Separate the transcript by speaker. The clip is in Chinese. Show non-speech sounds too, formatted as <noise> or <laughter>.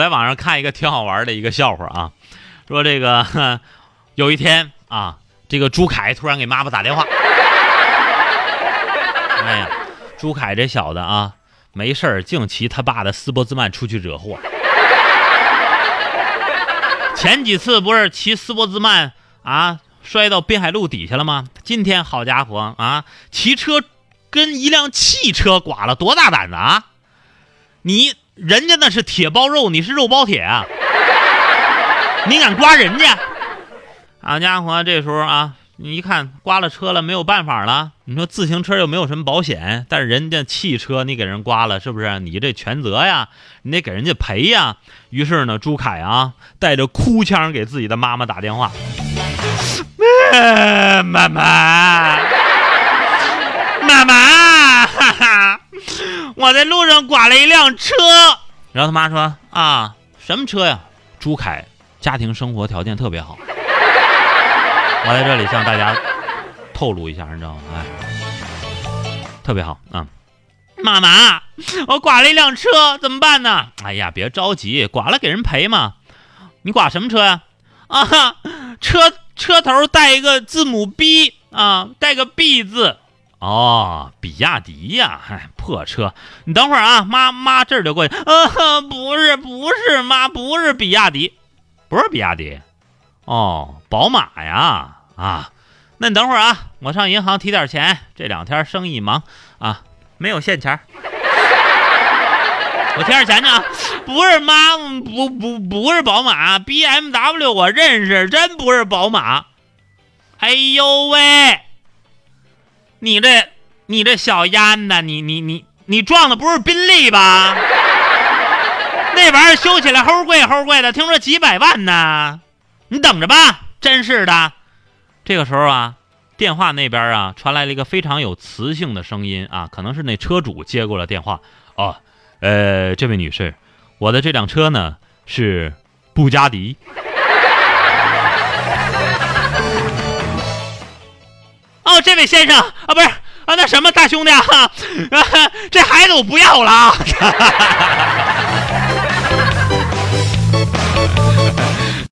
Speaker 1: 在网上看一个挺好玩的一个笑话啊，说这个有一天啊，这个朱凯突然给妈妈打电话，哎呀，朱凯这小子啊，没事儿净骑他爸的斯波兹曼出去惹祸。前几次不是骑斯波兹曼啊摔到滨海路底下了吗？今天好家伙啊，骑车跟一辆汽车剐了，多大胆子啊！你人家那是铁包肉，你是肉包铁啊！<laughs> 你敢刮人家？好家伙，这时候啊，你一看刮了车了，没有办法了。你说自行车又没有什么保险，但是人家汽车你给人刮了，是不是？你这全责呀，你得给人家赔呀。于是呢，朱凯啊，带着哭腔给自己的妈妈打电话：“ <laughs> 妈妈，妈我在路上刮了一辆车。”然后他妈说：“啊，什么车呀？”朱凯家庭生活条件特别好。<laughs> 我在这里向大家透露一下，你知道吗？哎，特别好啊！妈妈，我刮了一辆车，怎么办呢？哎呀，别着急，刮了给人赔嘛。你刮什么车呀？啊，车车头带一个字母 B 啊，带个 B 字。哦，比亚迪呀，哎，破车。你等会儿啊，妈妈这就过去。啊，不是，不是，妈，不是比亚迪，不是比亚迪。哦，宝马呀，啊，那你等会儿啊，我上银行提点钱。这两天生意忙啊，没有现钱。<laughs> 我提点钱去啊。不是妈，不不不是宝马，BMW 我认识，真不是宝马。哎呦喂，你这你这小烟呐，你你你你撞的不是宾利吧？那玩意儿修起来齁贵齁贵的，听说几百万呢。你等着吧，真是的。这个时候啊，电话那边啊传来了一个非常有磁性的声音啊，可能是那车主接过了电话。哦，呃，这位女士，我的这辆车呢是布加迪。先生啊，不是啊，那什么大兄弟啊，这孩子我不要了啊。